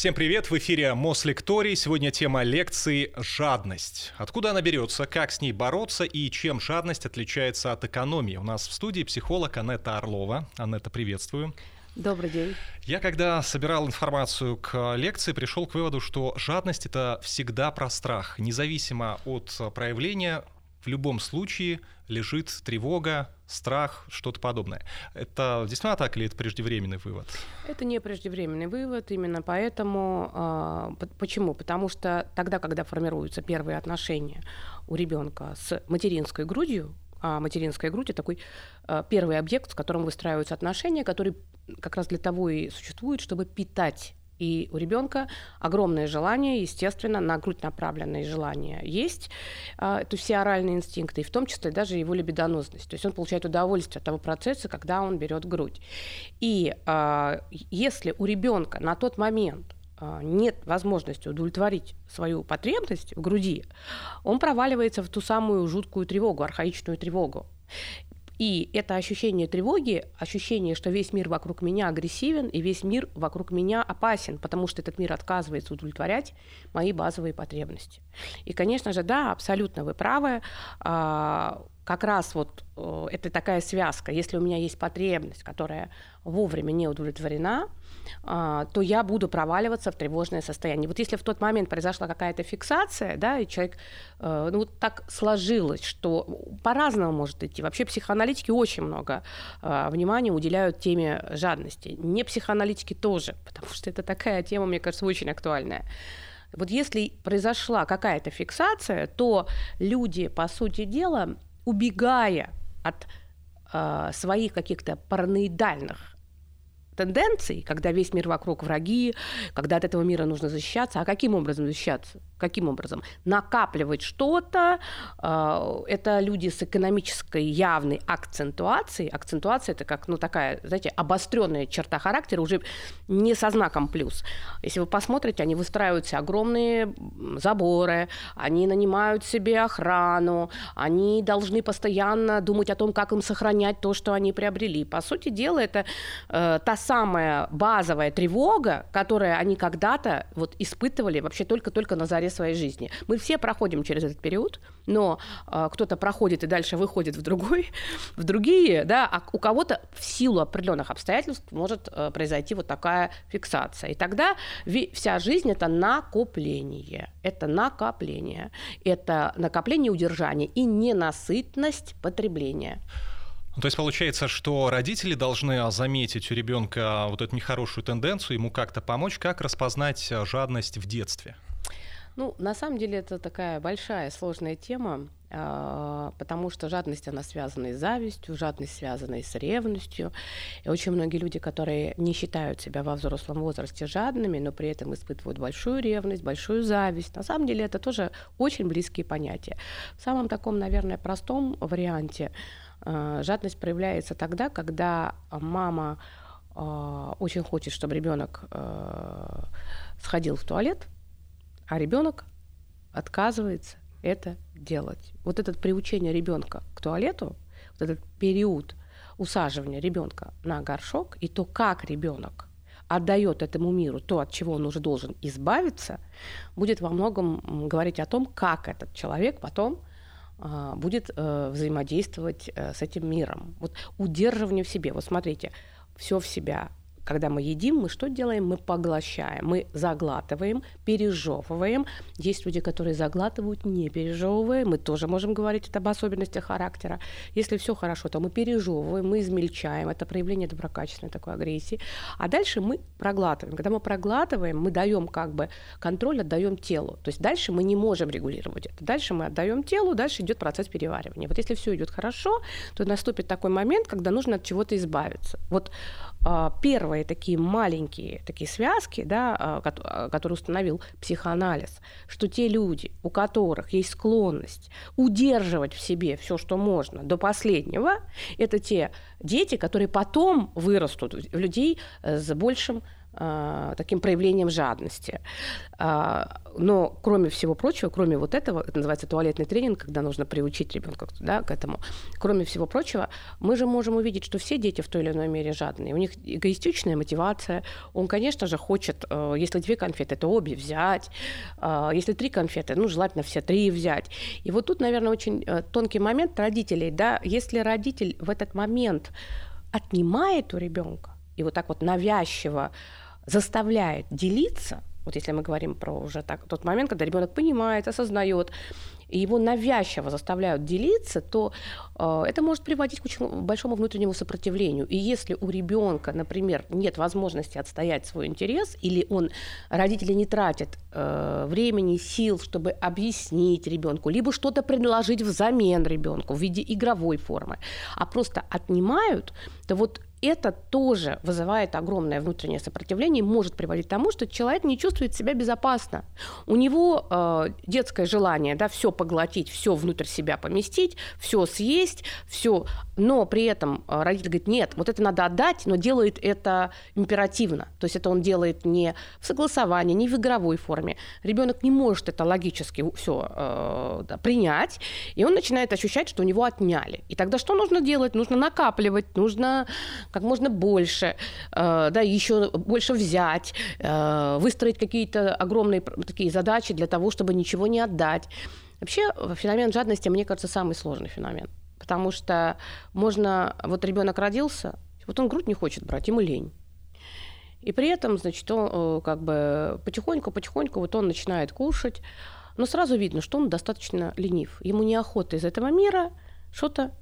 Всем привет! В эфире Мослекторий. Сегодня тема лекции «Жадность». Откуда она берется, как с ней бороться и чем жадность отличается от экономии? У нас в студии психолог Анетта Орлова. Анетта, приветствую. Добрый день. Я когда собирал информацию к лекции, пришел к выводу, что жадность это всегда про страх. Независимо от проявления, в любом случае лежит тревога, страх, что-то подобное. Это действительно так или это преждевременный вывод? Это не преждевременный вывод, именно поэтому. Э, почему? Потому что тогда, когда формируются первые отношения у ребенка с материнской грудью, а материнская грудь это такой э, первый объект, с которым выстраиваются отношения, который как раз для того и существует, чтобы питать и у ребенка огромное желание, естественно, на грудь направленные желания есть. А, это все оральные инстинкты, и в том числе даже его либидонозность. То есть он получает удовольствие от того процесса, когда он берет грудь. И а, если у ребенка на тот момент а, нет возможности удовлетворить свою потребность в груди, он проваливается в ту самую жуткую тревогу, архаичную тревогу. И это ощущение тревоги, ощущение, что весь мир вокруг меня агрессивен, и весь мир вокруг меня опасен, потому что этот мир отказывается удовлетворять мои базовые потребности. И, конечно же, да, абсолютно вы правы. Как раз вот э, это такая связка. Если у меня есть потребность, которая вовремя не удовлетворена, а, то я буду проваливаться в тревожное состояние. Вот если в тот момент произошла какая-то фиксация, да, и человек, э, ну вот так сложилось, что по-разному может идти. Вообще психоаналитики очень много а, внимания уделяют теме жадности. Не психоаналитики тоже, потому что это такая тема, мне кажется, очень актуальная. Вот если произошла какая-то фиксация, то люди, по сути дела, убегая от э, своих каких-то параноидальных тенденций, когда весь мир вокруг враги, когда от этого мира нужно защищаться. А каким образом защищаться? Каким образом? Накапливать что-то. Э, это люди с экономической явной акцентуацией. Акцентуация – это как ну, такая, знаете, обостренная черта характера, уже не со знаком плюс. Если вы посмотрите, они выстраивают себе огромные заборы, они нанимают себе охрану, они должны постоянно думать о том, как им сохранять то, что они приобрели. По сути дела, это э, та самая базовая тревога, которую они когда-то вот испытывали вообще только-только на заре своей жизни. Мы все проходим через этот период, но э, кто-то проходит и дальше выходит в другой, в другие, да, а у кого-то в силу определенных обстоятельств может э, произойти вот такая фиксация. И тогда вся жизнь это накопление, это накопление, это накопление удержания и ненасытность потребления. То есть получается, что родители должны заметить у ребенка вот эту нехорошую тенденцию, ему как-то помочь, как распознать э, жадность в детстве? Ну, на самом деле это такая большая, сложная тема, а, потому что жадность, она связана и с завистью, жадность связана и с ревностью. И очень многие люди, которые не считают себя во взрослом возрасте жадными, но при этом испытывают большую ревность, большую зависть, на самом деле это тоже очень близкие понятия. В самом таком, наверное, простом варианте Э, жадность проявляется тогда, когда мама э, очень хочет, чтобы ребенок сходил в туалет, а ребенок отказывается это делать. Вот это приучение ребенка к туалету, вот этот период усаживания ребенка на горшок и то, как ребенок отдает этому миру то, от чего он уже должен избавиться, будет во многом говорить о том, как этот человек потом а, будет э, взаимодействовать э, с этим миром. Вот удерживание в себе. Вот смотрите, все в себя когда мы едим, мы что делаем? Мы поглощаем, мы заглатываем, пережевываем. Есть люди, которые заглатывают, не пережевывая. Мы тоже можем говорить об особенностях характера. Если все хорошо, то мы пережевываем, мы измельчаем. Это проявление доброкачественной такой агрессии. А дальше мы проглатываем. Когда мы проглатываем, мы даем как бы контроль, отдаем телу. То есть дальше мы не можем регулировать это. Дальше мы отдаем телу, дальше идет процесс переваривания. Вот если все идет хорошо, то наступит такой момент, когда нужно от чего-то избавиться. Вот первые такие маленькие такие связки, да, а, а, которые установил психоанализ, что те люди, у которых есть склонность удерживать в себе все, что можно до последнего, это те дети, которые потом вырастут в людей с большим таким проявлением жадности. Э, но кроме всего прочего, кроме вот этого, это называется туалетный тренинг, когда нужно приучить ребенка да, к этому, кроме всего прочего, мы же можем увидеть, что все дети в той или иной мере жадные. У них эгоистичная мотивация. Он, конечно же, хочет, э, если две конфеты, то обе взять. Э, если три конфеты, ну, желательно все три взять. И вот тут, наверное, очень э, тонкий момент родителей. Да? Если родитель в этот момент отнимает у ребенка и вот так вот навязчиво заставляет делиться, вот если мы говорим про уже так, тот момент, когда ребенок понимает, осознает, и его навязчиво заставляют делиться, то э, это может приводить к очень большому внутреннему сопротивлению. И если у ребенка, например, нет возможности отстоять свой интерес, или он родители не тратят э, времени, сил, чтобы объяснить ребенку, либо что-то предложить взамен ребенку в виде игровой формы, а просто отнимают, то вот это тоже вызывает огромное внутреннее сопротивление и может приводить к тому, что человек не чувствует себя безопасно. У него э, детское желание, да, все поглотить, все внутрь себя поместить, все съесть, все, но при этом э, родитель говорит, нет, вот это надо отдать, но делает это императивно, то есть это он делает не в согласовании, не в игровой форме. Ребенок не может это логически все э, да, принять, и он начинает ощущать, что у него отняли. И тогда что нужно делать? Нужно накапливать, нужно как можно больше, э, да, еще больше взять, э, выстроить какие-то огромные такие задачи для того, чтобы ничего не отдать. Вообще феномен жадности, мне кажется, самый сложный феномен. Потому что можно... Вот ребенок родился, вот он грудь не хочет брать, ему лень. И при этом, значит, он э, как бы потихоньку-потихоньку вот он начинает кушать, но сразу видно, что он достаточно ленив. Ему неохота из этого мира что-то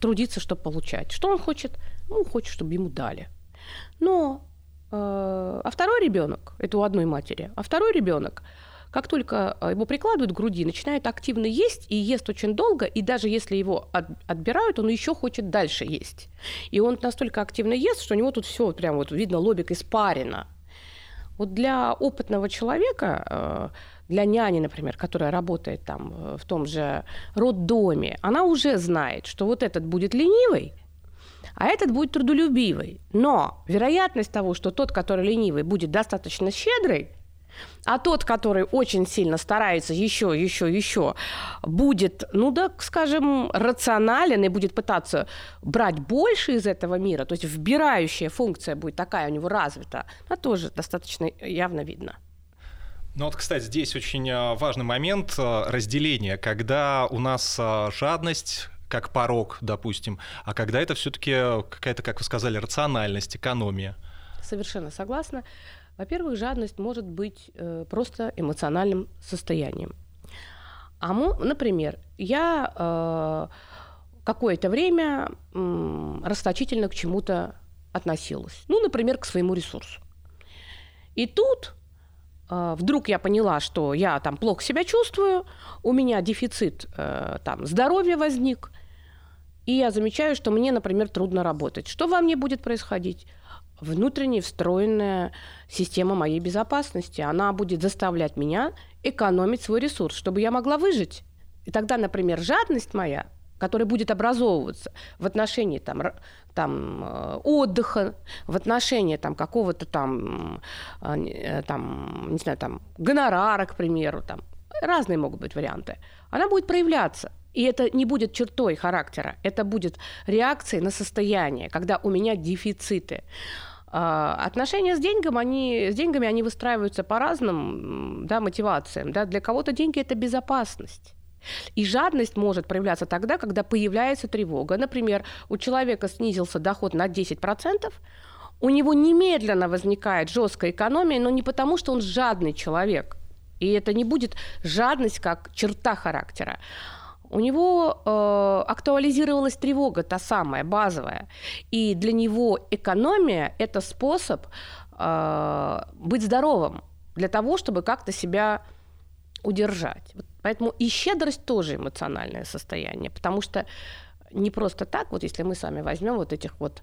трудиться, чтобы получать. Что он хочет? Ну, хочет, чтобы ему дали. Но э, а второй ребенок, это у одной матери, а второй ребенок, как только э, его прикладывают к груди, начинает активно есть и ест очень долго, и даже если его от, отбирают, он еще хочет дальше есть. И он настолько активно ест, что у него тут все прям вот видно лобик испарено. Вот для опытного человека э, для няни, например, которая работает там э, в том же роддоме, она уже знает, что вот этот будет ленивый, а этот будет трудолюбивый. Но вероятность того, что тот, который ленивый, будет достаточно щедрый, а тот, который очень сильно старается еще, еще, еще, будет, ну да, скажем, рационален и будет пытаться брать больше из этого мира, то есть вбирающая функция будет такая у него развита, она тоже достаточно явно видно. Ну вот, кстати, здесь очень а, важный момент а, разделения, когда у нас а, жадность как порог, допустим, а когда это все-таки какая-то, как вы сказали, рациональность, экономия. Совершенно согласна. Во-первых, жадность может быть э, просто эмоциональным состоянием. А мы, например, я э, какое-то время э, расточительно к чему-то относилась. Ну, например, к своему ресурсу. И тут вдруг я поняла, что я там плохо себя чувствую, у меня дефицит э, там, здоровья возник, и я замечаю, что мне, например, трудно работать. Что во мне будет происходить? Внутренняя встроенная система моей безопасности. Она будет заставлять меня экономить свой ресурс, чтобы я могла выжить. И тогда, например, жадность моя который будет образовываться в отношении там, там, э, отдыха, в отношении там, какого-то там, э, там, не знаю, там, гонорара, к примеру, там, разные могут быть варианты, она будет проявляться. И это не будет чертой характера, это будет реакцией на состояние, когда у меня дефициты. А, отношения с, деньгами, они, с деньгами они выстраиваются по разным да, мотивациям. Да? Для кого-то деньги – это безопасность. И жадность может проявляться тогда, когда появляется тревога. Например, у человека снизился доход на 10%, у него немедленно возникает жесткая экономия, но не потому, что он жадный человек. И это не будет жадность как черта характера. У него э, актуализировалась тревога, та самая, базовая. И для него экономия – это способ э, быть здоровым, для того, чтобы как-то себя удержать. Поэтому и щедрость тоже эмоциональное состояние, потому что не просто так, вот если мы сами возьмем вот этих вот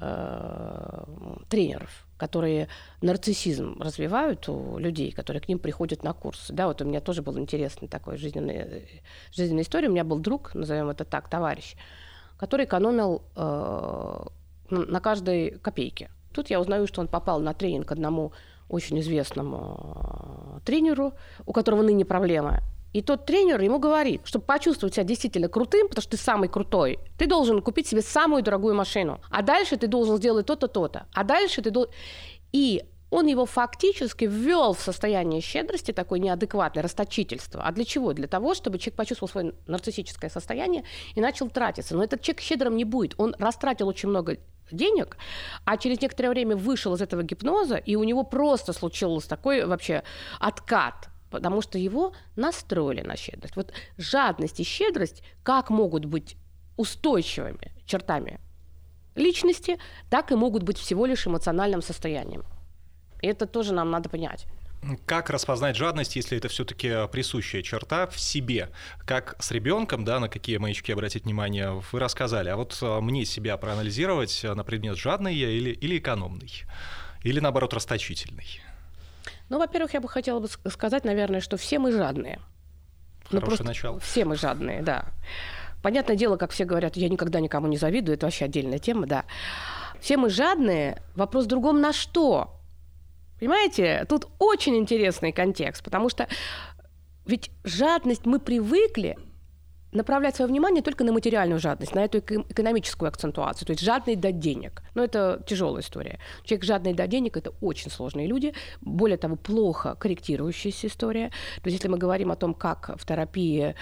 э, тренеров, которые нарциссизм развивают у людей, которые к ним приходят на курсы. Да, вот у меня тоже был интересный такой жизненный, жизненная история. У меня был друг, назовем это так, товарищ, который экономил э, на каждой копейке. Тут я узнаю, что он попал на тренинг одному очень известному э, тренеру, у которого ныне проблема. И тот тренер ему говорит, чтобы почувствовать себя действительно крутым, потому что ты самый крутой, ты должен купить себе самую дорогую машину. А дальше ты должен сделать то-то, то-то. А дальше ты должен... И он его фактически ввел в состояние щедрости, такое неадекватное расточительство. А для чего? Для того, чтобы человек почувствовал свое нарциссическое состояние и начал тратиться. Но этот человек щедрым не будет. Он растратил очень много денег, а через некоторое время вышел из этого гипноза, и у него просто случился такой вообще откат потому что его настроили на щедрость. Вот жадность и щедрость как могут быть устойчивыми чертами личности, так и могут быть всего лишь эмоциональным состоянием. И это тоже нам надо понять. Как распознать жадность, если это все-таки присущая черта в себе? Как с ребенком, да, на какие маячки обратить внимание, вы рассказали. А вот а, мне себя проанализировать на предмет жадный я или, или экономный? Или наоборот расточительный? Ну, во-первых, я бы хотела бы сказать, наверное, что все мы жадные. Ну, Хорошее ну, начало. Все мы жадные, да. Понятное дело, как все говорят, я никогда никому не завидую, это вообще отдельная тема, да. Все мы жадные. Вопрос в другом на что? Понимаете, тут очень интересный контекст, потому что ведь жадность мы привыкли направлять свое внимание только на материальную жадность, на эту экономическую акцентуацию, то есть жадный до денег. Но это тяжелая история. Человек жадный до денег – это очень сложные люди, более того, плохо корректирующаяся история. То есть если мы говорим о том, как в терапии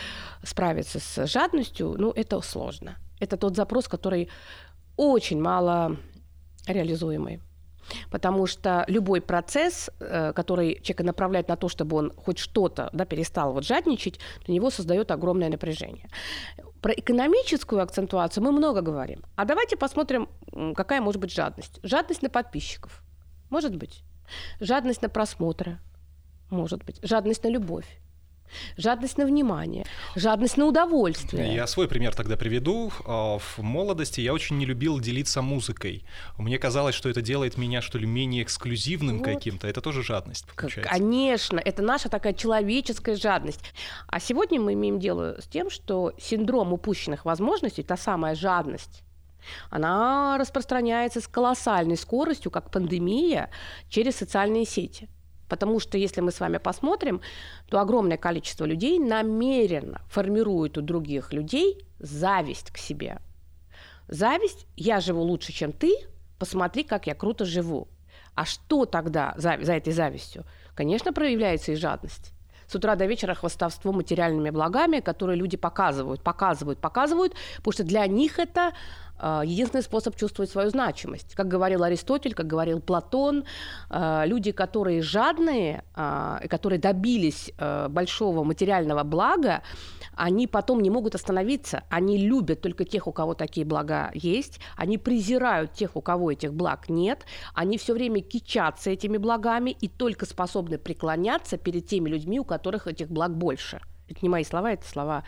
справиться с жадностью, ну, это сложно. Это тот запрос, который очень мало реализуемый. Потому что любой процесс, э, который человека направляет на то, чтобы он хоть что-то да, перестал вот жадничать, для него создает огромное напряжение. Про экономическую акцентуацию мы много говорим. А давайте посмотрим, какая может быть жадность. Жадность на подписчиков. Может быть. Жадность на просмотры. Может быть. Жадность на любовь жадность на внимание, жадность на удовольствие. Я свой пример тогда приведу. А, в молодости я очень не любил делиться музыкой. Мне казалось, что это делает меня, что ли, менее эксклюзивным вот. каким-то. Это тоже жадность, получается. Конечно, это наша такая человеческая жадность. А сегодня мы имеем дело с тем, что синдром упущенных возможностей, та самая жадность, она распространяется с колоссальной скоростью, как пандемия, через социальные сети. Потому что если мы с вами посмотрим, то огромное количество людей намеренно формирует у других людей зависть к себе. Зависть «я живу лучше, чем ты, посмотри, как я круто живу». А что тогда за, за этой завистью? Конечно, проявляется и жадность с утра до вечера хвастовство материальными благами, которые люди показывают, показывают, показывают, потому что для них это а, единственный способ чувствовать свою значимость. Как говорил Аристотель, как говорил Платон, а, люди, которые жадные, а, которые добились большого материального блага, они потом не могут остановиться. Они любят только тех, у кого такие блага есть. Они презирают тех, у кого этих благ нет. Они все время кичатся этими благами и только способны преклоняться перед теми людьми, у которых этих благ больше. Это не мои слова, это слова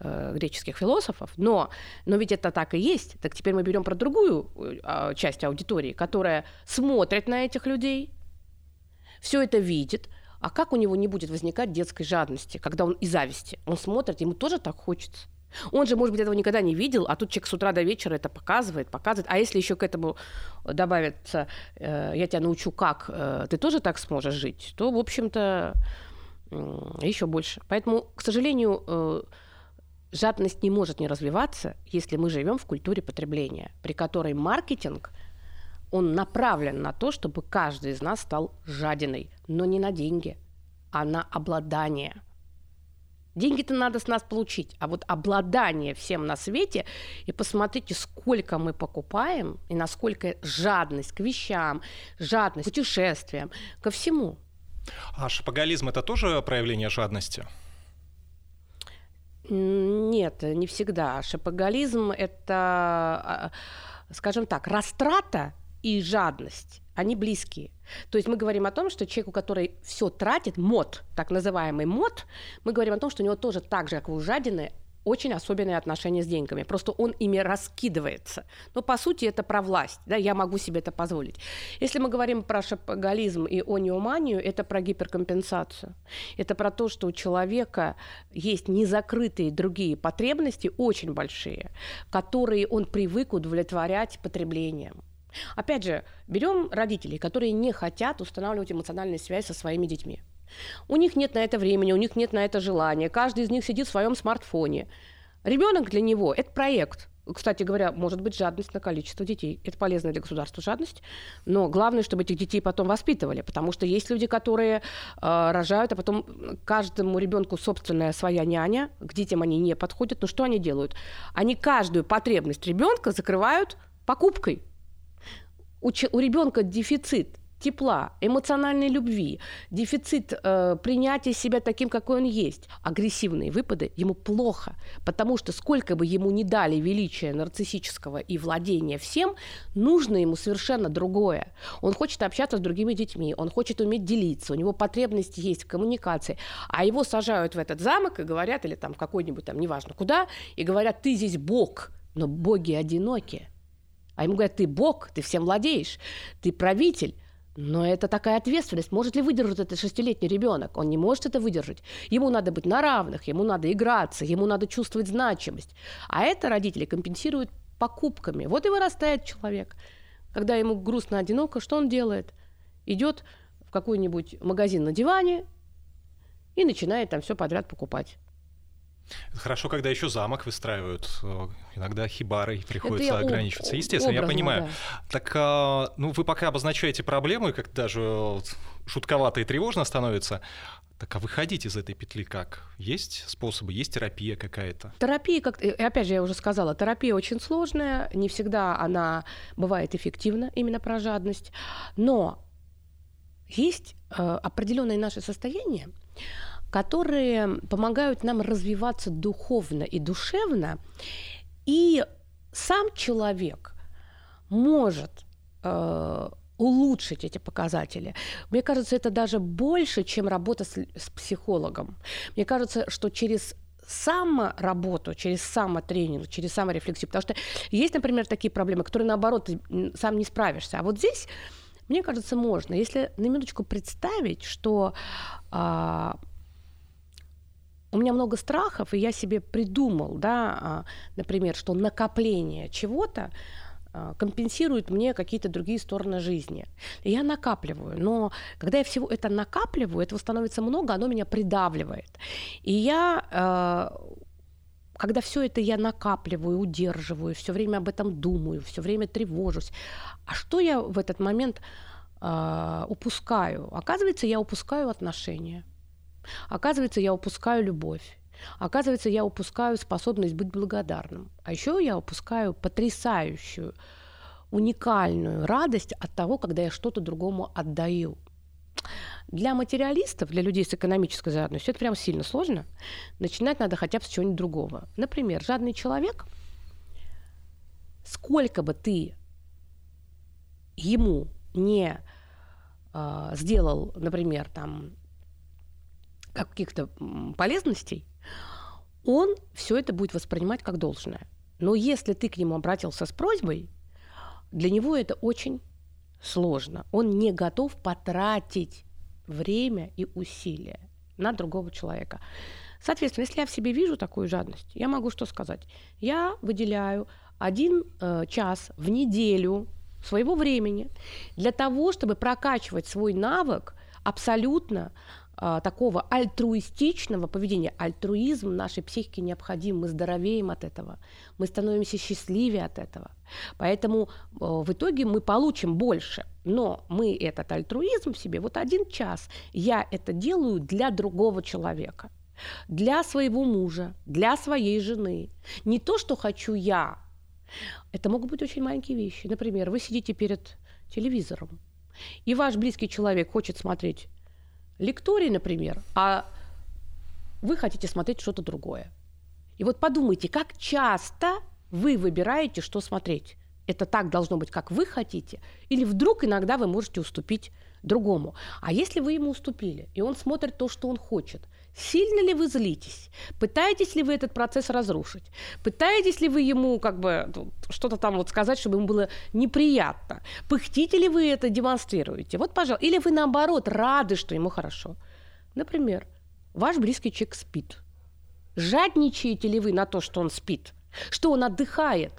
э, греческих философов, но, но ведь это так и есть. Так теперь мы берем про другую э, часть аудитории, которая смотрит на этих людей, все это видит, а как у него не будет возникать детской жадности, когда он и зависти? Он смотрит, ему тоже так хочется. Он же, может быть, этого никогда не видел, а тут человек с утра до вечера это показывает, показывает. А если еще к этому добавится, э, я тебя научу, как э, ты тоже так сможешь жить, то, в общем-то, э, еще больше. Поэтому, к сожалению, э, Жадность не может не развиваться, если мы живем в культуре потребления, при которой маркетинг он направлен на то, чтобы каждый из нас стал жадиной, но не на деньги, а на обладание. Деньги-то надо с нас получить, а вот обладание всем на свете, и посмотрите, сколько мы покупаем, и насколько жадность к вещам, жадность к путешествиям, ко всему. А шапоголизм – это тоже проявление жадности? Нет, не всегда. Шапоголизм – это, а, скажем так, растрата и жадность. Они близкие. То есть мы говорим о том, что человеку, который все тратит, мод, так называемый мод, мы говорим о том, что у него тоже так же, как у жадины, очень особенные отношения с деньгами. Просто он ими раскидывается. Но по сути это про власть. Да, я могу себе это позволить. Если мы говорим про шапоголизм и ониоманию, это про гиперкомпенсацию. Это про то, что у человека есть незакрытые другие потребности, очень большие, которые он привык удовлетворять потреблением. Опять же, берем родителей, которые не хотят устанавливать эмоциональную связь со своими детьми. У них нет на это времени, у них нет на это желания. Каждый из них сидит в своем смартфоне. Ребенок для него это проект. Кстати говоря, может быть жадность на количество детей. Это полезная для государства жадность. Но главное, чтобы этих детей потом воспитывали. Потому что есть люди, которые э, рожают, а потом каждому ребенку собственная своя няня. К детям они не подходят. Но что они делают? Они каждую потребность ребенка закрывают покупкой. У, у ребенка дефицит тепла, эмоциональной любви, дефицит э, принятия себя таким, какой он есть, агрессивные выпады, ему плохо, потому что сколько бы ему не дали величия нарциссического и владения всем, нужно ему совершенно другое. Он хочет общаться с другими детьми, он хочет уметь делиться, у него потребность есть в коммуникации, а его сажают в этот замок и говорят, или там какой-нибудь там, неважно куда, и говорят, ты здесь бог, но боги одиноки. А ему говорят, ты бог, ты всем владеешь, ты правитель, но это такая ответственность. Может ли выдержать этот шестилетний ребенок? Он не может это выдержать. Ему надо быть на равных, ему надо играться, ему надо чувствовать значимость. А это родители компенсируют покупками. Вот и вырастает человек. Когда ему грустно, одиноко, что он делает? Идет в какой-нибудь магазин на диване и начинает там все подряд покупать. Хорошо, когда еще замок выстраивают. Э, иногда хибарой приходится Это ограничиваться. Естественно, образно, я понимаю. Да. Так, а, ну, вы пока обозначаете проблему, и как даже шутковато и тревожно становится. Так а выходить из этой петли как? Есть способы, есть терапия какая-то? Терапия, как опять же, я уже сказала, терапия очень сложная, не всегда она бывает эффективна, именно про жадность, но есть э, определенные наши состояния, которые помогают нам развиваться духовно и душевно. И сам человек может э, улучшить эти показатели. Мне кажется, это даже больше, чем работа с, с психологом. Мне кажется, что через самоработу, через самотренинг, через саморефлексию. Потому что есть, например, такие проблемы, которые, наоборот, ты сам не справишься. А вот здесь, мне кажется, можно. Если на минуточку представить, что а, у меня много страхов, и я себе придумал, да, а, например, что накопление чего-то а, компенсирует мне какие-то другие стороны жизни. И я накапливаю. Но когда я всего это накапливаю, этого становится много, оно меня придавливает. И я а, когда все это я накапливаю, удерживаю, все время об этом думаю, все время тревожусь, а что я в этот момент упускаю? Оказывается, я упускаю отношения. Оказывается, я упускаю любовь. Оказывается, я упускаю способность быть благодарным. А еще я упускаю потрясающую, уникальную радость от того, когда я что-то другому отдаю. Для материалистов, для людей с экономической жадностью, это прям сильно сложно. Начинать надо хотя бы с чего-нибудь другого. Например, жадный человек, сколько бы ты ему не э, сделал, например, там каких-то полезностей, он все это будет воспринимать как должное. Но если ты к нему обратился с просьбой, для него это очень сложно. Он не готов потратить время и усилия на другого человека. Соответственно, если я в себе вижу такую жадность, я могу что сказать? Я выделяю один э, час в неделю своего времени для того, чтобы прокачивать свой навык абсолютно а, такого альтруистичного поведения. Альтруизм нашей психике необходим, мы здоровеем от этого, мы становимся счастливее от этого. Поэтому а, в итоге мы получим больше. Но мы этот альтруизм в себе, вот один час я это делаю для другого человека, для своего мужа, для своей жены. Не то, что хочу я. Это могут быть очень маленькие вещи. Например, вы сидите перед телевизором, и ваш близкий человек хочет смотреть лекторий, например, а вы хотите смотреть что-то другое. И вот подумайте, как часто вы выбираете, что смотреть. Это так должно быть, как вы хотите, или вдруг иногда вы можете уступить другому. А если вы ему уступили, и он смотрит то, что он хочет, Сильно ли вы злитесь? Пытаетесь ли вы этот процесс разрушить? Пытаетесь ли вы ему как бы ну, что-то там вот сказать, чтобы ему было неприятно? Пыхтите ли вы это демонстрируете? Вот, пожалуйста. Или вы наоборот рады, что ему хорошо? Например, ваш близкий человек спит. Жадничаете ли вы на то, что он спит? Что он отдыхает?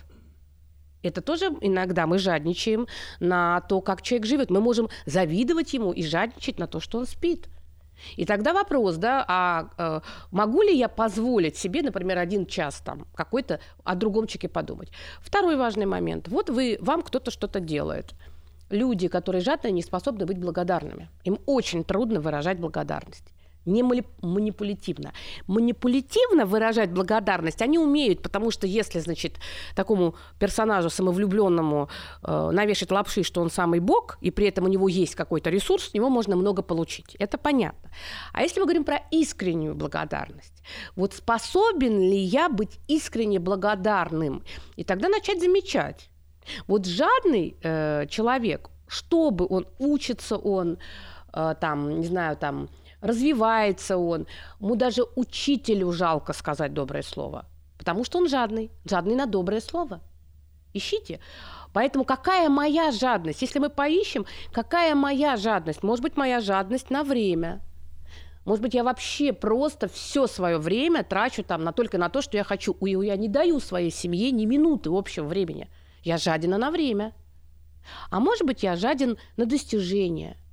Это тоже иногда мы жадничаем на то, как человек живет. Мы можем завидовать ему и жадничать на то, что он спит. И тогда вопрос, да, а э, могу ли я позволить себе, например, один час там какой-то о другом человеке подумать? Второй важный момент. Вот вы, вам кто-то что-то делает. Люди, которые жадные, не способны быть благодарными. Им очень трудно выражать благодарность не манипулятивно. Манипулятивно выражать благодарность они умеют, потому что если, значит, такому персонажу самовлюбленному э, навешать лапши, что он самый бог, и при этом у него есть какой-то ресурс, с него можно много получить. Это понятно. А если мы говорим про искреннюю благодарность, вот способен ли я быть искренне благодарным? И тогда начать замечать. Вот жадный э, человек, чтобы он учится, он э, там, не знаю, там, развивается он. Ему даже учителю жалко сказать доброе слово, потому что он жадный, жадный на доброе слово. Ищите. Поэтому какая моя жадность? Если мы поищем, какая моя жадность? Может быть, моя жадность на время. Может быть, я вообще просто все свое время трачу там на, только на то, что я хочу. И я не даю своей семье ни минуты общего времени. Я жадина на время. А может быть, я жаден на достижения –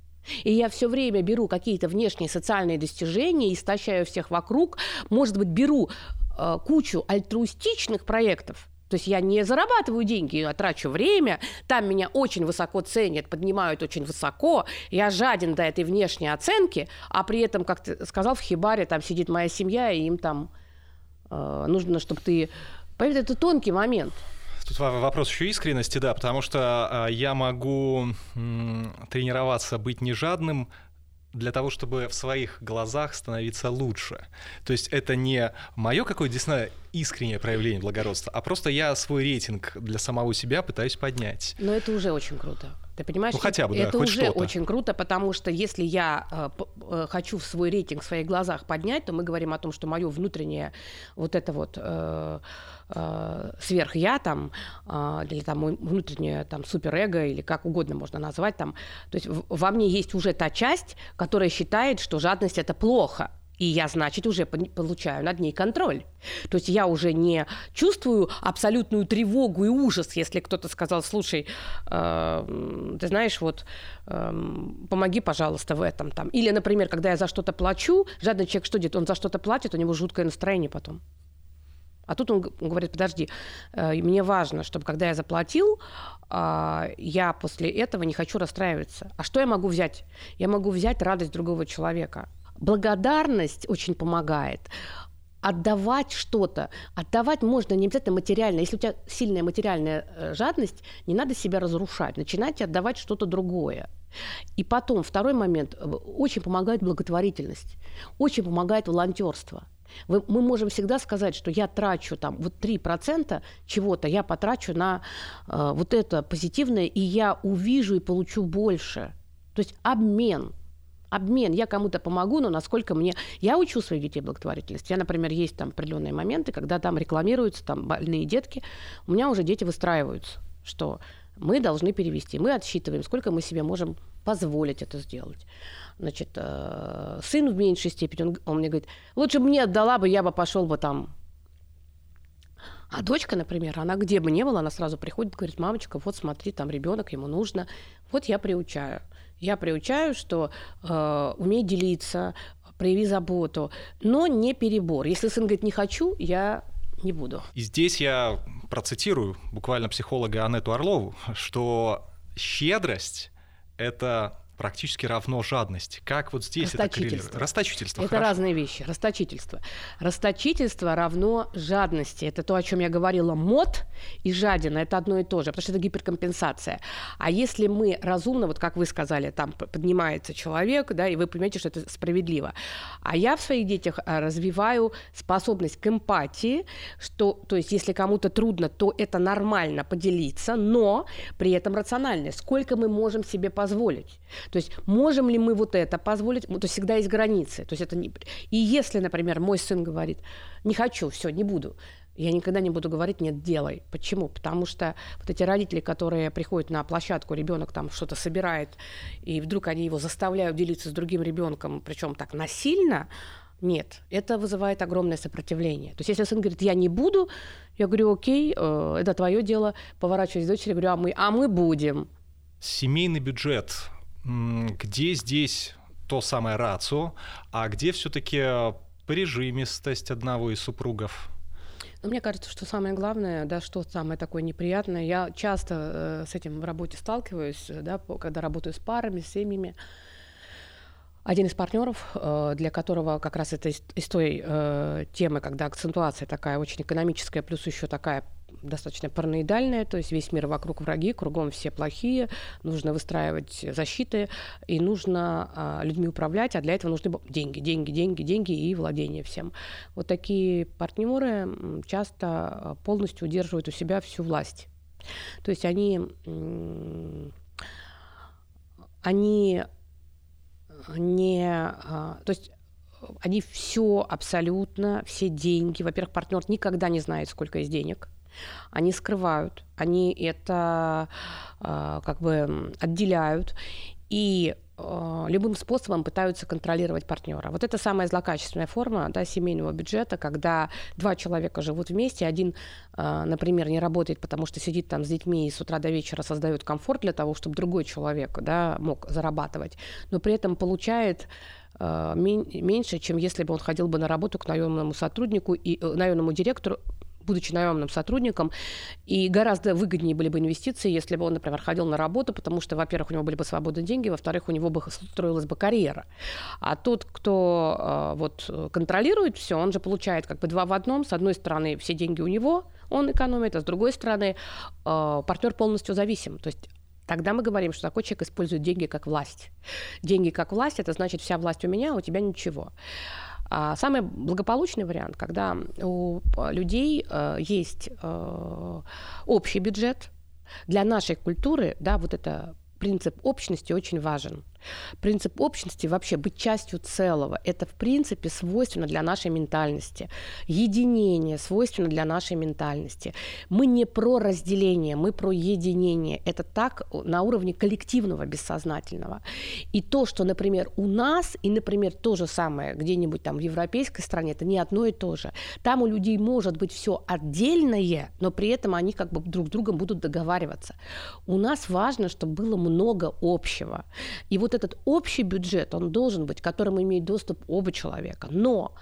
и я все время беру какие-то внешние социальные достижения, истощаю всех вокруг, может быть, беру э, кучу альтруистичных проектов, то есть я не зарабатываю деньги, я трачу время, там меня очень высоко ценят, поднимают очень высоко, я жаден до этой внешней оценки, а при этом, как ты сказал, в хибаре там сидит моя семья, и им там э, нужно, чтобы ты... Понимаете, это тонкий момент. Тут вопрос еще искренности, да, потому что а, я могу тренироваться быть не жадным, для того, чтобы в своих глазах становиться лучше. То есть это не мое какое-то действительно искреннее проявление благородства, а просто я свой рейтинг для самого себя пытаюсь поднять. Но это уже очень круто. Ты понимаешь? Ну, хотя бы, да, это уже что-то. очень круто, потому что если я э, э, хочу свой рейтинг в своих глазах поднять, то мы говорим о том, что мое внутреннее вот это вот э, э, сверх я там э, или там внутреннее там суперэго или как угодно можно назвать там, то есть во мне есть уже та часть, которая считает, что жадность это плохо, и я, значит, уже получаю над ней контроль. То есть я уже не чувствую абсолютную тревогу и ужас, если кто-то сказал, слушай, э, ты знаешь, вот э, помоги, пожалуйста, в этом там. Или, например, когда я за что-то плачу, жадный человек что делает? Он за что-то платит, у него жуткое настроение потом. А тут он говорит, подожди, э, мне важно, чтобы когда я заплатил, э, я после этого не хочу расстраиваться. А что я могу взять? Я могу взять радость другого человека благодарность очень помогает отдавать что-то. Отдавать можно не обязательно материально. Если у тебя сильная материальная э, жадность, не надо себя разрушать. Начинайте отдавать что-то другое. И потом, второй момент, э, очень помогает благотворительность, очень помогает волонтерство. Вы, мы можем всегда сказать, что я трачу там вот 3% чего-то, я потрачу на э, вот это позитивное, и я увижу и получу больше. То есть обмен – обмен. Я кому-то помогу, но насколько мне... Я учу своих детей благотворительности. Я, например, есть там определенные моменты, когда там рекламируются там больные детки. У меня уже дети выстраиваются, что мы должны перевести. Мы отсчитываем, сколько мы себе можем позволить это сделать. Значит, э, сын в меньшей степени, он, он мне говорит, лучше бы мне отдала бы, я бы пошел бы там а дочка, например, она где бы ни была, она сразу приходит, говорит, мамочка, вот смотри, там ребенок, ему нужно, вот я приучаю. Я приучаю, что э, умей делиться, прояви заботу, но не перебор. Если сын говорит, не хочу, я не буду. И здесь я процитирую буквально психолога Анету Орлову, что щедрость — это практически равно жадность. Как вот здесь это коррелирует? Расточительство. Это хорошо. разные вещи. Расточительство. Расточительство равно жадности. Это то, о чем я говорила. Мод и жадина – это одно и то же, потому что это гиперкомпенсация. А если мы разумно, вот как вы сказали, там поднимается человек, да, и вы понимаете, что это справедливо. А я в своих детях а, развиваю способность к эмпатии, что, то есть если кому-то трудно, то это нормально поделиться, но при этом рационально. Сколько мы можем себе позволить? То есть можем ли мы вот это позволить? То есть всегда есть границы. То есть это не... И если, например, мой сын говорит, не хочу, все, не буду, я никогда не буду говорить «нет, делай». Почему? Потому что вот эти родители, которые приходят на площадку, ребенок там что-то собирает, и вдруг они его заставляют делиться с другим ребенком, причем так насильно, Нет, это вызывает огромное сопротивление. То есть если сын говорит, я не буду, я говорю, окей, э, это твое дело, поворачиваюсь к дочери, говорю, а мы, а мы будем. Семейный бюджет. Где здесь то самое рацио, а где все-таки прижимистость одного из супругов? Но мне кажется, что самое главное, да, что самое такое неприятное, я часто э, с этим в работе сталкиваюсь, да, когда работаю с парами, с семьями, один из партнеров, э, для которого как раз это из той э, темы, когда акцентуация такая очень экономическая, плюс еще такая достаточно параноидальная, то есть весь мир вокруг враги, кругом все плохие, нужно выстраивать защиты, и нужно а, людьми управлять, а для этого нужны деньги, деньги, деньги, деньги и владение всем. Вот такие партнеры часто а, полностью удерживают у себя всю власть. То есть они, они не... А, то есть они все абсолютно, все деньги. Во-первых, партнер никогда не знает, сколько есть денег. Они скрывают, они это э, как бы отделяют и э, любым способом пытаются контролировать партнера. Вот это самая злокачественная форма да, семейного бюджета, когда два человека живут вместе, один, э, например, не работает, потому что сидит там с детьми и с утра до вечера создает комфорт для того, чтобы другой человек да, мог зарабатывать, но при этом получает меньше, чем если бы он ходил бы на работу к наемному сотруднику и э, наемному директору будучи наемным сотрудником, и гораздо выгоднее были бы инвестиции, если бы он, например, ходил на работу, потому что, во-первых, у него были бы свободные деньги, во-вторых, у него бы строилась бы карьера. А тот, кто э, вот контролирует все, он же получает как бы два в одном. С одной стороны, все деньги у него, он экономит, а с другой стороны, э, партнер полностью зависим. То есть Тогда мы говорим, что такой человек использует деньги как власть. Деньги как власть, это значит вся власть у меня, а у тебя ничего. А самый благополучный вариант, когда у людей э, есть э, общий бюджет, для нашей культуры, да, вот это принцип общности очень важен. Принцип общности, вообще быть частью целого, это в принципе свойственно для нашей ментальности. Единение свойственно для нашей ментальности. Мы не про разделение, мы про единение. Это так на уровне коллективного бессознательного. И то, что, например, у нас, и, например, то же самое где-нибудь там в европейской стране, это не одно и то же. Там у людей может быть все отдельное, но при этом они как бы друг с другом будут договариваться. У нас важно, чтобы было много общего. И вот вот этот общий бюджет, он должен быть, к которому имеет доступ оба человека. Но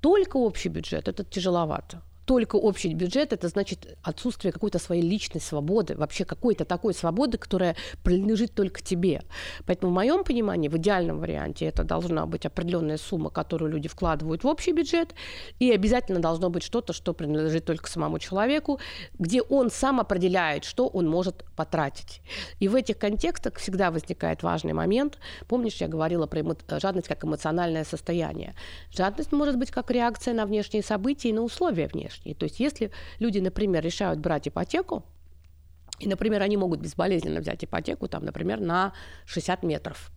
только общий бюджет – это тяжеловато только общий бюджет, это значит отсутствие какой-то своей личной свободы, вообще какой-то такой свободы, которая принадлежит только тебе. Поэтому в моем понимании, в идеальном варианте, это должна быть определенная сумма, которую люди вкладывают в общий бюджет, и обязательно должно быть что-то, что принадлежит только самому человеку, где он сам определяет, что он может потратить. И в этих контекстах всегда возникает важный момент. Помнишь, я говорила про жадность как эмоциональное состояние. Жадность может быть как реакция на внешние события и на условия внешние внешние. То есть если люди, например, решают брать ипотеку, и, например, они могут безболезненно взять ипотеку, там, например, на 60 метров.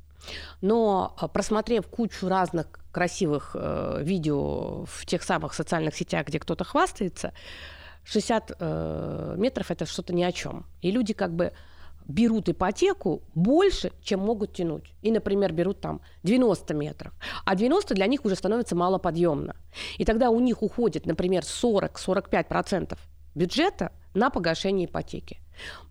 Но а, просмотрев кучу разных красивых э, видео в тех самых социальных сетях, где кто-то хвастается, 60 э, метров это что-то ни о чем. И люди как бы берут ипотеку больше, чем могут тянуть. И, например, берут там 90 метров. А 90 для них уже становится малоподъемно. И тогда у них уходит, например, 40-45% бюджета на погашение ипотеки.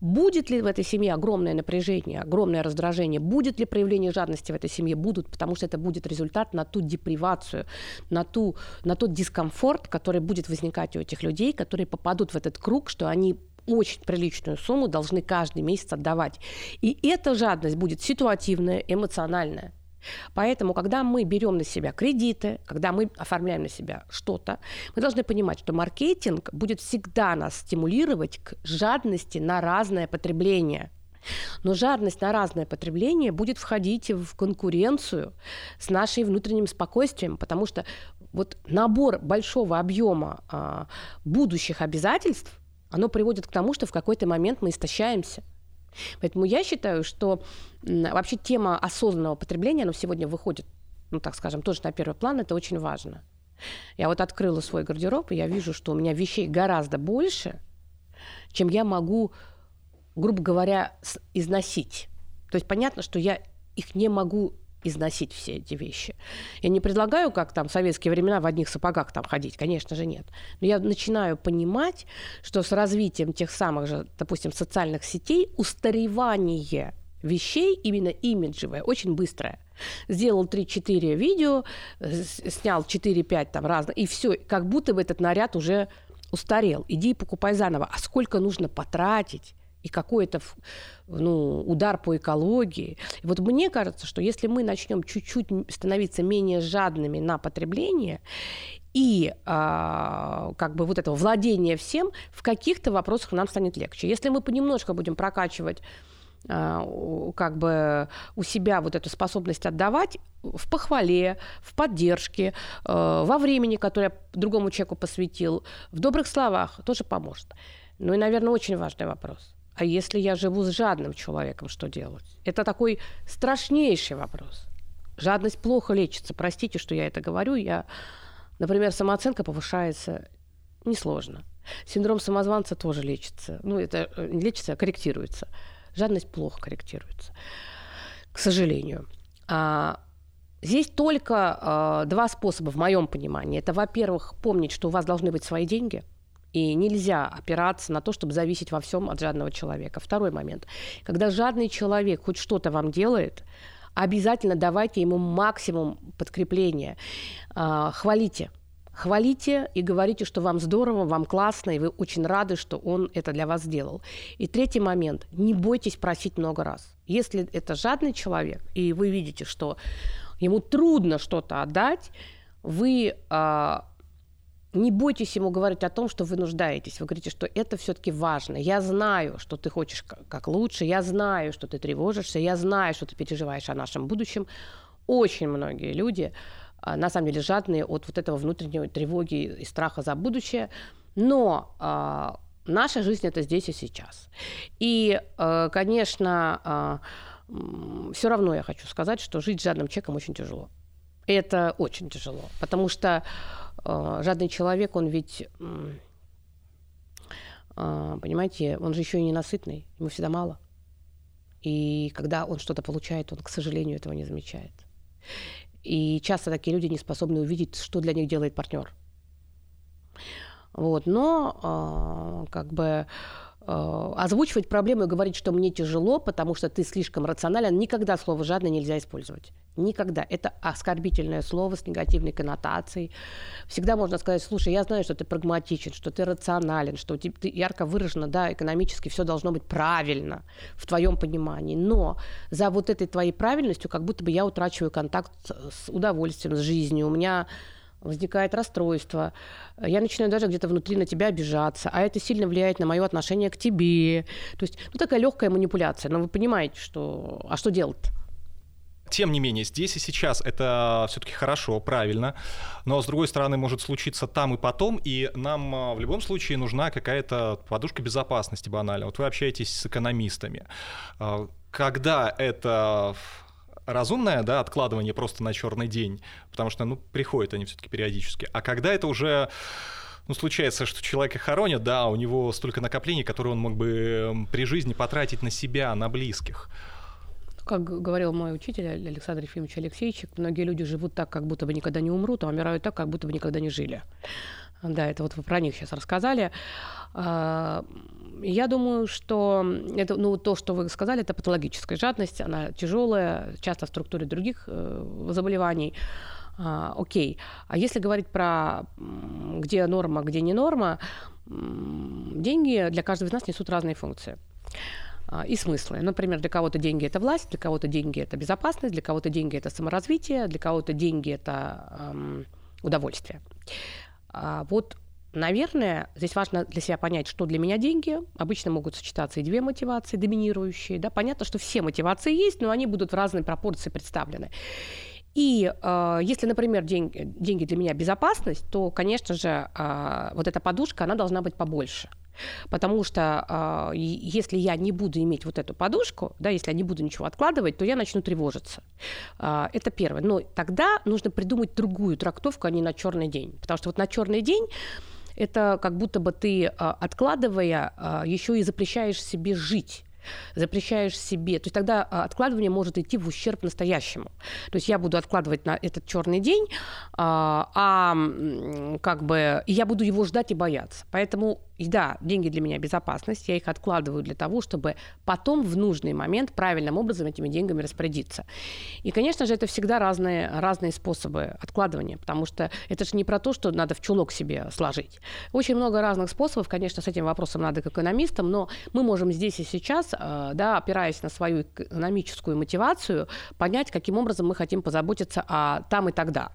Будет ли в этой семье огромное напряжение, огромное раздражение? Будет ли проявление жадности в этой семье? Будут, потому что это будет результат на ту депривацию, на, ту, на тот дискомфорт, который будет возникать у этих людей, которые попадут в этот круг, что они очень приличную сумму должны каждый месяц отдавать. И эта жадность будет ситуативная, эмоциональная. Поэтому, когда мы берем на себя кредиты, когда мы оформляем на себя что-то, мы должны понимать, что маркетинг будет всегда нас стимулировать к жадности на разное потребление. Но жадность на разное потребление будет входить в конкуренцию с нашим внутренним спокойствием, потому что вот набор большого объема а, будущих обязательств оно приводит к тому, что в какой-то момент мы истощаемся. Поэтому я считаю, что вообще тема осознанного потребления, оно сегодня выходит, ну так скажем, тоже на первый план, это очень важно. Я вот открыла свой гардероб, и я вижу, что у меня вещей гораздо больше, чем я могу, грубо говоря, износить. То есть понятно, что я их не могу износить все эти вещи. Я не предлагаю, как там в советские времена в одних сапогах там ходить, конечно же, нет. Но я начинаю понимать, что с развитием тех самых же, допустим, социальных сетей устаревание вещей, именно имиджевое, очень быстрое. Сделал 3-4 видео, снял 4-5 там разных, и все, как будто бы этот наряд уже устарел. Иди и покупай заново. А сколько нужно потратить? И какой-то ну, удар по экологии. И вот мне кажется, что если мы начнем чуть-чуть становиться менее жадными на потребление и а, как бы вот этого владения всем, в каких-то вопросах нам станет легче. Если мы понемножку будем прокачивать а, как бы у себя вот эту способность отдавать в похвале, в поддержке, а, во времени, которое другому человеку посвятил, в добрых словах тоже поможет. Ну и, наверное, очень важный вопрос. А если я живу с жадным человеком, что делать? Это такой страшнейший вопрос. Жадность плохо лечится. Простите, что я это говорю. Я, например, самооценка повышается несложно. Синдром самозванца тоже лечится. Ну, это э, не лечится, а корректируется. Жадность плохо корректируется, к сожалению. А, здесь только а, два способа, в моем понимании. Это, во-первых, помнить, что у вас должны быть свои деньги – и нельзя опираться на то, чтобы зависеть во всем от жадного человека. Второй момент. Когда жадный человек хоть что-то вам делает, обязательно давайте ему максимум подкрепления. А, хвалите. Хвалите и говорите, что вам здорово, вам классно, и вы очень рады, что он это для вас сделал. И третий момент. Не бойтесь просить много раз. Если это жадный человек, и вы видите, что ему трудно что-то отдать, вы а, не бойтесь ему говорить о том, что вы нуждаетесь. Вы говорите, что это все-таки важно. Я знаю, что ты хочешь как лучше, я знаю, что ты тревожишься, я знаю, что ты переживаешь о нашем будущем. Очень многие люди, а, на самом деле, жадные от вот этого внутренней тревоги и страха за будущее. Но а, наша жизнь это здесь и сейчас. И, а, конечно, все равно я хочу сказать, что жить жадным человеком очень тяжело. Это очень тяжело, потому что жадный человек, он ведь, э, понимаете, он же еще и ненасытный, ему всегда мало. И когда он что-то получает, он, к сожалению, этого не замечает. И часто такие люди не способны увидеть, что для них делает партнер. Вот, но э, как бы Э, озвучивать проблему и говорить, что мне тяжело, потому что ты слишком рационален, никогда слово «жадный» нельзя использовать. Никогда. Это оскорбительное слово с негативной коннотацией. Всегда можно сказать, слушай, я знаю, что ты прагматичен, что ты рационален, что ты ярко выражено, да, экономически все должно быть правильно в твоем понимании. Но за вот этой твоей правильностью как будто бы я утрачиваю контакт с удовольствием, с жизнью. У меня возникает расстройство, я начинаю даже где-то внутри на тебя обижаться, а это сильно влияет на мое отношение к тебе. То есть, ну, такая легкая манипуляция. Но вы понимаете, что... А что делать? Тем не менее, здесь и сейчас это все-таки хорошо, правильно, но с другой стороны может случиться там и потом, и нам а, в любом случае нужна какая-то подушка безопасности банально. Вот вы общаетесь с экономистами. А, когда это разумное, да, откладывание просто на черный день, потому что, ну, приходят они все-таки периодически. А когда это уже ну, случается, что человека хоронят, да, у него столько накоплений, которые он мог бы при жизни потратить на себя, на близких. Как говорил мой учитель Александр Ефимович Алексеевич, многие люди живут так, как будто бы никогда не умрут, а умирают так, как будто бы никогда не жили. Да, это вот вы про них сейчас рассказали. Я думаю, что это, ну, то, что вы сказали, это патологическая жадность, она тяжелая, часто в структуре других э, заболеваний. А, окей. А если говорить про где норма, где не норма, деньги для каждого из нас несут разные функции а, и смыслы. Например, для кого-то деньги это власть, для кого-то деньги это безопасность, для кого-то деньги это саморазвитие, для кого-то деньги это эм, удовольствие. А вот Наверное, здесь важно для себя понять, что для меня деньги. Обычно могут сочетаться и две мотивации доминирующие. Да? Понятно, что все мотивации есть, но они будут в разной пропорции представлены. И э, если, например, деньги, деньги для меня безопасность, то, конечно же, э, вот эта подушка, она должна быть побольше. Потому что э, если я не буду иметь вот эту подушку, да, если я не буду ничего откладывать, то я начну тревожиться. Э, это первое. Но тогда нужно придумать другую трактовку, а не на черный день. Потому что вот на черный день это как будто бы ты, откладывая, еще и запрещаешь себе жить. запрещаешь себе, то есть тогда а, откладывание может идти в ущерб настоящему. То есть я буду откладывать на этот черный день, а, а как бы я буду его ждать и бояться. Поэтому и да, деньги для меня безопасность, я их откладываю для того, чтобы потом в нужный момент правильным образом этими деньгами распорядиться. И, конечно же, это всегда разные, разные способы откладывания, потому что это же не про то, что надо в чулок себе сложить. Очень много разных способов, конечно, с этим вопросом надо к экономистам, но мы можем здесь и сейчас, э, да, опираясь на свою экономическую мотивацию, понять, каким образом мы хотим позаботиться о там и тогда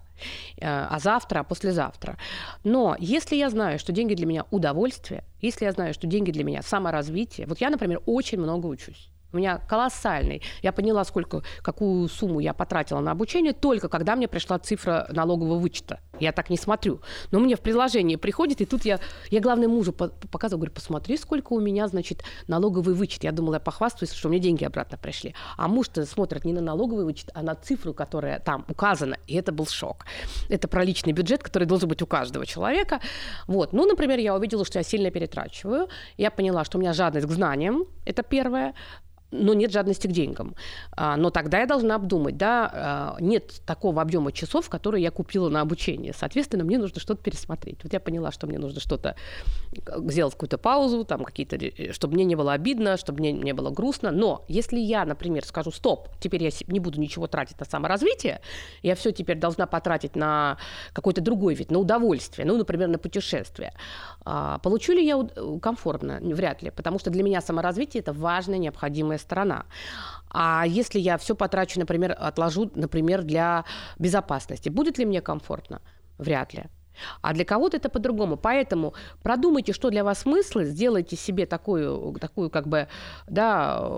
а завтра, а послезавтра. Но если я знаю, что деньги для меня удовольствие, если я знаю, что деньги для меня саморазвитие, вот я, например, очень много учусь. У меня колоссальный. Я поняла, сколько, какую сумму я потратила на обучение только когда мне пришла цифра налогового вычета. Я так не смотрю. Но мне в приложении приходит, и тут я, я главное, мужу показываю, говорю, посмотри, сколько у меня, значит, налоговый вычет. Я думала, я похвастаюсь, что меня деньги обратно пришли. А муж-то смотрит не на налоговый вычет, а на цифру, которая там указана. И это был шок. Это про личный бюджет, который должен быть у каждого человека. Вот. Ну, например, я увидела, что я сильно перетрачиваю. Я поняла, что у меня жадность к знаниям. Это первое но нет жадности к деньгам. А, но тогда я должна обдумать, да, а, нет такого объема часов, которые я купила на обучение. Соответственно, мне нужно что-то пересмотреть. Вот я поняла, что мне нужно что-то сделать какую-то паузу, там какие-то, э, чтобы мне не было обидно, чтобы мне не было грустно. Но если я, например, скажу, стоп, теперь я не буду ничего тратить на саморазвитие, я все теперь должна потратить на какой-то другой вид, на удовольствие, ну, например, на путешествие. А, получу ли я комфортно? Вряд ли, потому что для меня саморазвитие – это важная, необходимая сторона. А если я все потрачу, например, отложу, например, для безопасности, будет ли мне комфортно? Вряд ли. А для кого-то это по-другому. Поэтому продумайте, что для вас смысл, сделайте себе такую, такую как бы, да,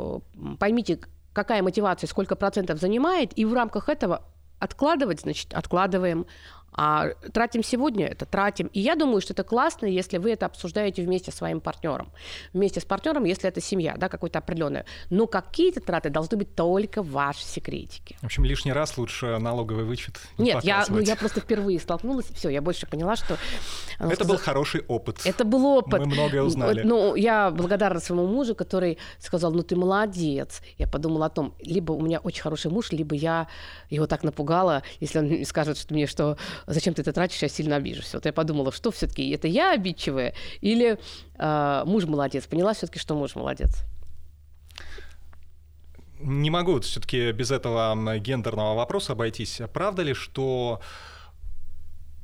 поймите, какая мотивация, сколько процентов занимает, и в рамках этого откладывать, значит, откладываем, а тратим сегодня, это тратим. И я думаю, что это классно, если вы это обсуждаете вместе с своим партнером. Вместе с партнером, если это семья, да, какой-то определенный. Но какие-то траты должны быть только ваши секретики. В общем, лишний раз лучше налоговый вычет не Нет, я, ну, я просто впервые столкнулась, все, я больше поняла, что... Это сказала, был хороший опыт. Это был опыт. Мы многое узнали. Ну, я благодарна своему мужу, который сказал, ну, ты молодец. Я подумала о том, либо у меня очень хороший муж, либо я его так напугала, если он скажет что мне, что зачем ты это тратишь, я сильно обижусь. Вот я подумала, что все-таки это я обидчивая или э, муж молодец. Поняла все-таки, что муж молодец. Не могу все-таки без этого гендерного вопроса обойтись. Правда ли, что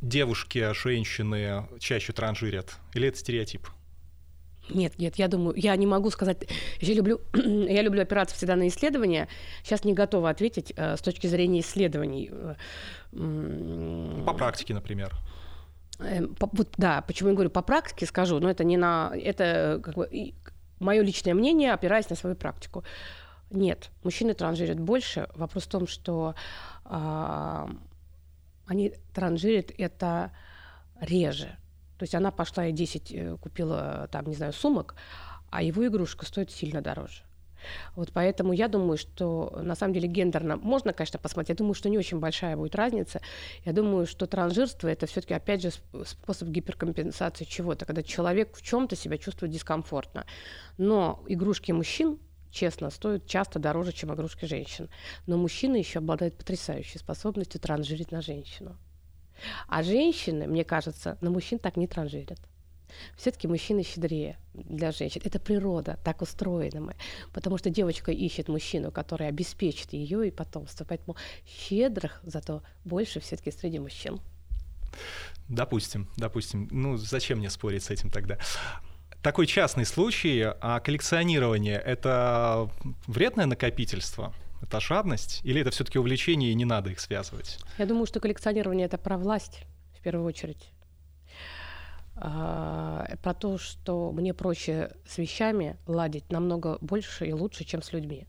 девушки, женщины чаще транжирят? Или это стереотип? Нет, нет, я думаю, я не могу сказать. Я люблю, я люблю опираться всегда на исследования. Сейчас не готова ответить э, с точки зрения исследований. По практике, например. Э, по, вот, да, почему я говорю по практике, скажу, но это не на, это как бы мое личное мнение, опираясь на свою практику. Нет, мужчины транжирят больше. Вопрос в том, что э, они транжирят это реже. То есть она пошла и 10 э, купила, там, не знаю, сумок, а его игрушка стоит сильно дороже. Вот поэтому я думаю, что на самом деле гендерно можно, конечно, посмотреть. Я думаю, что не очень большая будет разница. Я думаю, что транжирство это все-таки опять же способ гиперкомпенсации чего-то, когда человек в чем-то себя чувствует дискомфортно. Но игрушки мужчин честно, стоят часто дороже, чем игрушки женщин. Но мужчины еще обладают потрясающей способностью транжирить на женщину. А женщины, мне кажется, на мужчин так не транжирят. Все-таки мужчины щедрее для женщин. Это природа, так устроены мы. Потому что девочка ищет мужчину, который обеспечит ее и потомство. Поэтому щедрых зато больше все-таки среди мужчин. Допустим, допустим. Ну, зачем мне спорить с этим тогда? Такой частный случай, а коллекционирование — это вредное накопительство? Это жадность? Или это все-таки увлечение, и не надо их связывать? Я думаю, что коллекционирование это про власть, в первую очередь. А, про то, что мне проще с вещами ладить намного больше и лучше, чем с людьми.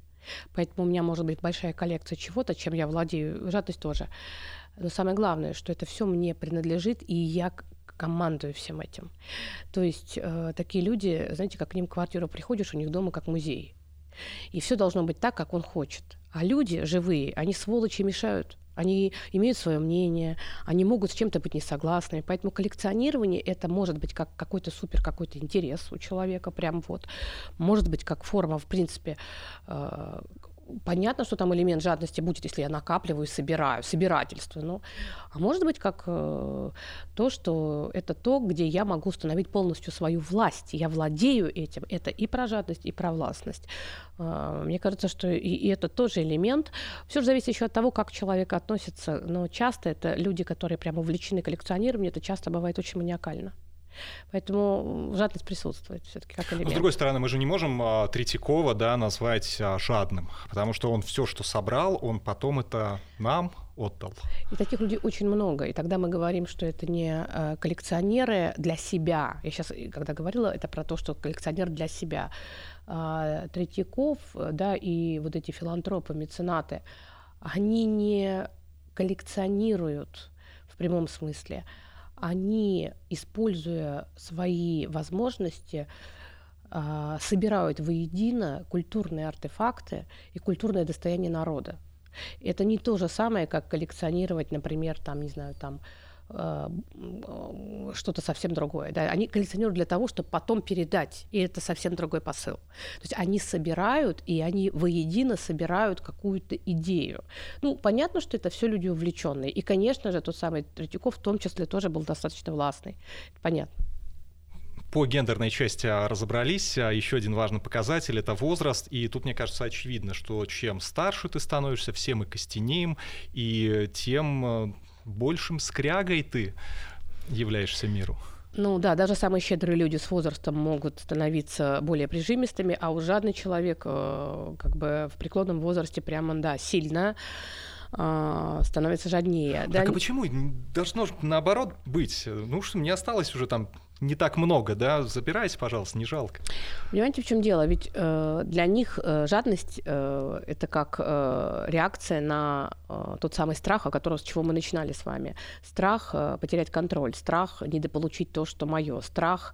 Поэтому у меня может быть большая коллекция чего-то, чем я владею. Жадность тоже. Но самое главное, что это все мне принадлежит, и я командую всем этим. То есть э, такие люди, знаете, как к ним квартиру приходишь, у них дома как музей. И все должно быть так, как он хочет. А люди живые, они сволочи мешают. Они имеют свое мнение, они могут с чем-то быть не согласны. Поэтому коллекционирование это может быть как какой-то супер какой-то интерес у человека, прям вот. Может быть как форма, в принципе, э, понятно, что там элемент жадности будет, если я накапливаю, собираю, собирательство. Ну, а может быть, как э, то, что это то, где я могу установить полностью свою власть. Я владею этим. Это и про жадность, и про властность. Э, мне кажется, что и, и это тоже элемент. Все же зависит еще от того, как человек относится. Но часто это люди, которые прямо увлечены коллекционированием, это часто бывает очень маниакально. Поэтому жадность присутствует все-таки как элемент. Но, с другой стороны, мы же не можем а, Третьякова да, назвать а, жадным, потому что он все, что собрал, он потом это нам отдал. И таких людей очень много. И тогда мы говорим, что это не а, коллекционеры для себя. Я сейчас, когда говорила, это про то, что коллекционер для себя. Третьяков, да, и вот эти филантропы, меценаты, они не коллекционируют в прямом смысле, они, используя свои возможности, а, собирают воедино культурные артефакты и культурное достояние народа. Это не то же самое, как коллекционировать, например, там, не знаю, там, что-то совсем другое. Да? Они коллекционируют для того, чтобы потом передать, и это совсем другой посыл. То есть они собирают, и они воедино собирают какую-то идею. Ну, понятно, что это все люди увлеченные. И, конечно же, тот самый Третьяков в том числе тоже был достаточно властный. Понятно по гендерной части разобрались. А еще один важный показатель — это возраст. И тут, мне кажется, очевидно, что чем старше ты становишься, всем мы костенеем, и тем э, большим скрягой ты являешься миру. Ну да, даже самые щедрые люди с возрастом могут становиться более прижимистыми, а уж жадный человек э, как бы в преклонном возрасте прямо, да, сильно э, становится жаднее. Так да? а почему? Должно наоборот быть. Ну что, мне осталось уже там не так много, да, забирайте, пожалуйста, не жалко. Понимаете, в чем дело? Ведь э, для них э, жадность э, это как э, реакция на э, тот самый страх, о котором с чего мы начинали с вами. Страх э, потерять контроль, страх недополучить то, что мое, страх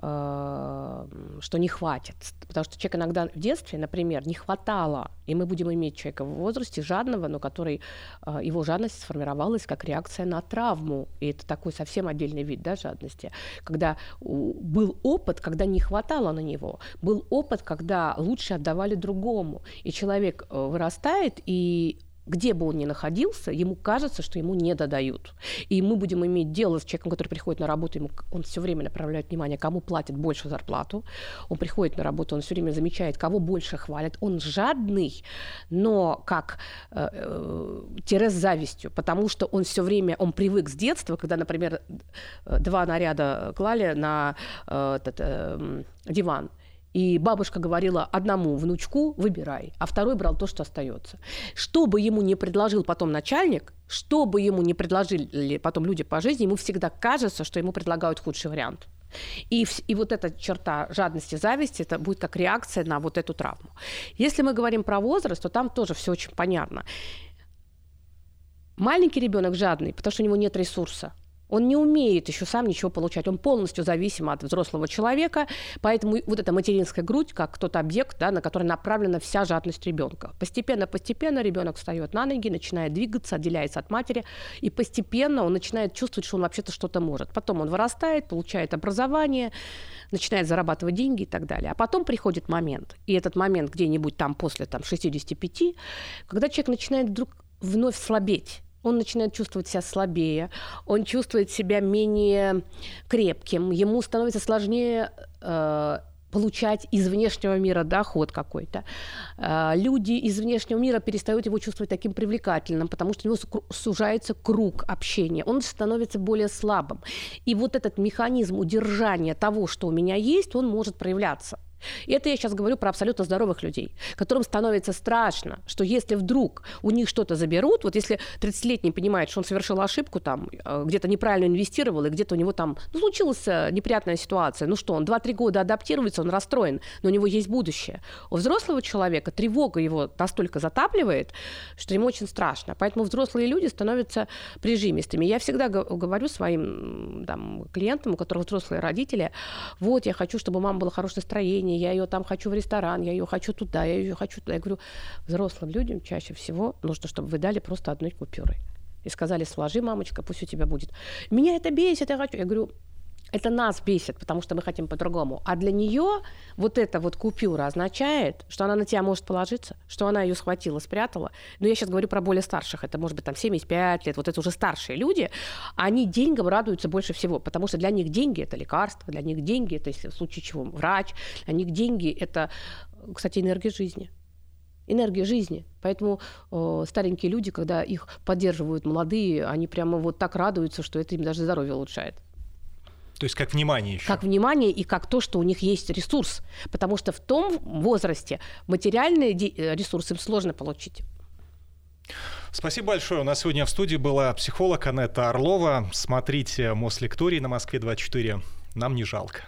что не хватит. Потому что человек иногда в детстве, например, не хватало, и мы будем иметь человека в возрасте жадного, но который, э, его жадность сформировалась как реакция на травму. И это такой совсем отдельный вид да, жадности. Когда был опыт, когда не хватало на него. Был опыт, когда лучше отдавали другому. И человек э, вырастает, и где бы он ни находился, ему кажется, что ему не додают. И мы будем иметь дело с человеком, который приходит на работу, ему, он все время направляет внимание, кому платят больше зарплату. Он приходит на работу, он все время замечает, кого больше хвалят. Он жадный, но как э, э, завистью, потому что он все время, он привык с детства, когда, например, два наряда клали на э, этот, э, диван, и бабушка говорила одному внучку выбирай, а второй брал то, что остается. Что бы ему не предложил потом начальник, что бы ему не предложили потом люди по жизни, ему всегда кажется, что ему предлагают худший вариант. И, и вот эта черта жадности, зависти, это будет как реакция на вот эту травму. Если мы говорим про возраст, то там тоже все очень понятно. Маленький ребенок жадный, потому что у него нет ресурса. Он не умеет еще сам ничего получать. Он полностью зависим от взрослого человека. Поэтому вот эта материнская грудь, как тот объект, да, на который направлена вся жадность ребенка. Постепенно-постепенно ребенок встает на ноги, начинает двигаться, отделяется от матери. И постепенно он начинает чувствовать, что он вообще-то что-то может. Потом он вырастает, получает образование, начинает зарабатывать деньги и так далее. А потом приходит момент, и этот момент где-нибудь там после там, 65, когда человек начинает вдруг вновь слабеть он начинает чувствовать себя слабее, он чувствует себя менее крепким, ему становится сложнее э, получать из внешнего мира доход какой-то. Э, люди из внешнего мира перестают его чувствовать таким привлекательным, потому что у него сужается круг общения, он становится более слабым. И вот этот механизм удержания того, что у меня есть, он может проявляться. И это я сейчас говорю про абсолютно здоровых людей, которым становится страшно, что если вдруг у них что-то заберут, вот если 30-летний понимает, что он совершил ошибку, там, э, где-то неправильно инвестировал, и где-то у него там ну, случилась э, неприятная ситуация, ну что, он 2-3 года адаптируется, он расстроен, но у него есть будущее. У взрослого человека тревога его настолько затапливает, что ему очень страшно. Поэтому взрослые люди становятся прижимистыми. Я всегда говорю своим там, клиентам, у которых взрослые родители, вот, я хочу, чтобы у мамы было хорошее настроение, настроение, я ее там хочу в ресторан, я ее хочу туда, я ее хочу туда. Я говорю, взрослым людям чаще всего нужно, чтобы вы дали просто одной купюрой. И сказали, сложи, мамочка, пусть у тебя будет. Меня это бесит, я хочу. Я говорю, это нас бесит, потому что мы хотим по-другому. А для нее вот эта вот купюра означает, что она на тебя может положиться, что она ее схватила, спрятала. Но я сейчас говорю про более старших, это может быть там 75 лет, вот это уже старшие люди, они деньгам радуются больше всего, потому что для них деньги – это лекарство, для них деньги – это, если в случае чего, врач, для них деньги – это, кстати, энергия жизни энергия жизни. Поэтому э, старенькие люди, когда их поддерживают молодые, они прямо вот так радуются, что это им даже здоровье улучшает. То есть как внимание еще. Как внимание и как то, что у них есть ресурс. Потому что в том возрасте материальные э, ресурсы им сложно получить. Спасибо большое. У нас сегодня в студии была психолог Анетта Орлова. Смотрите Мослекторий на Москве 24. Нам не жалко.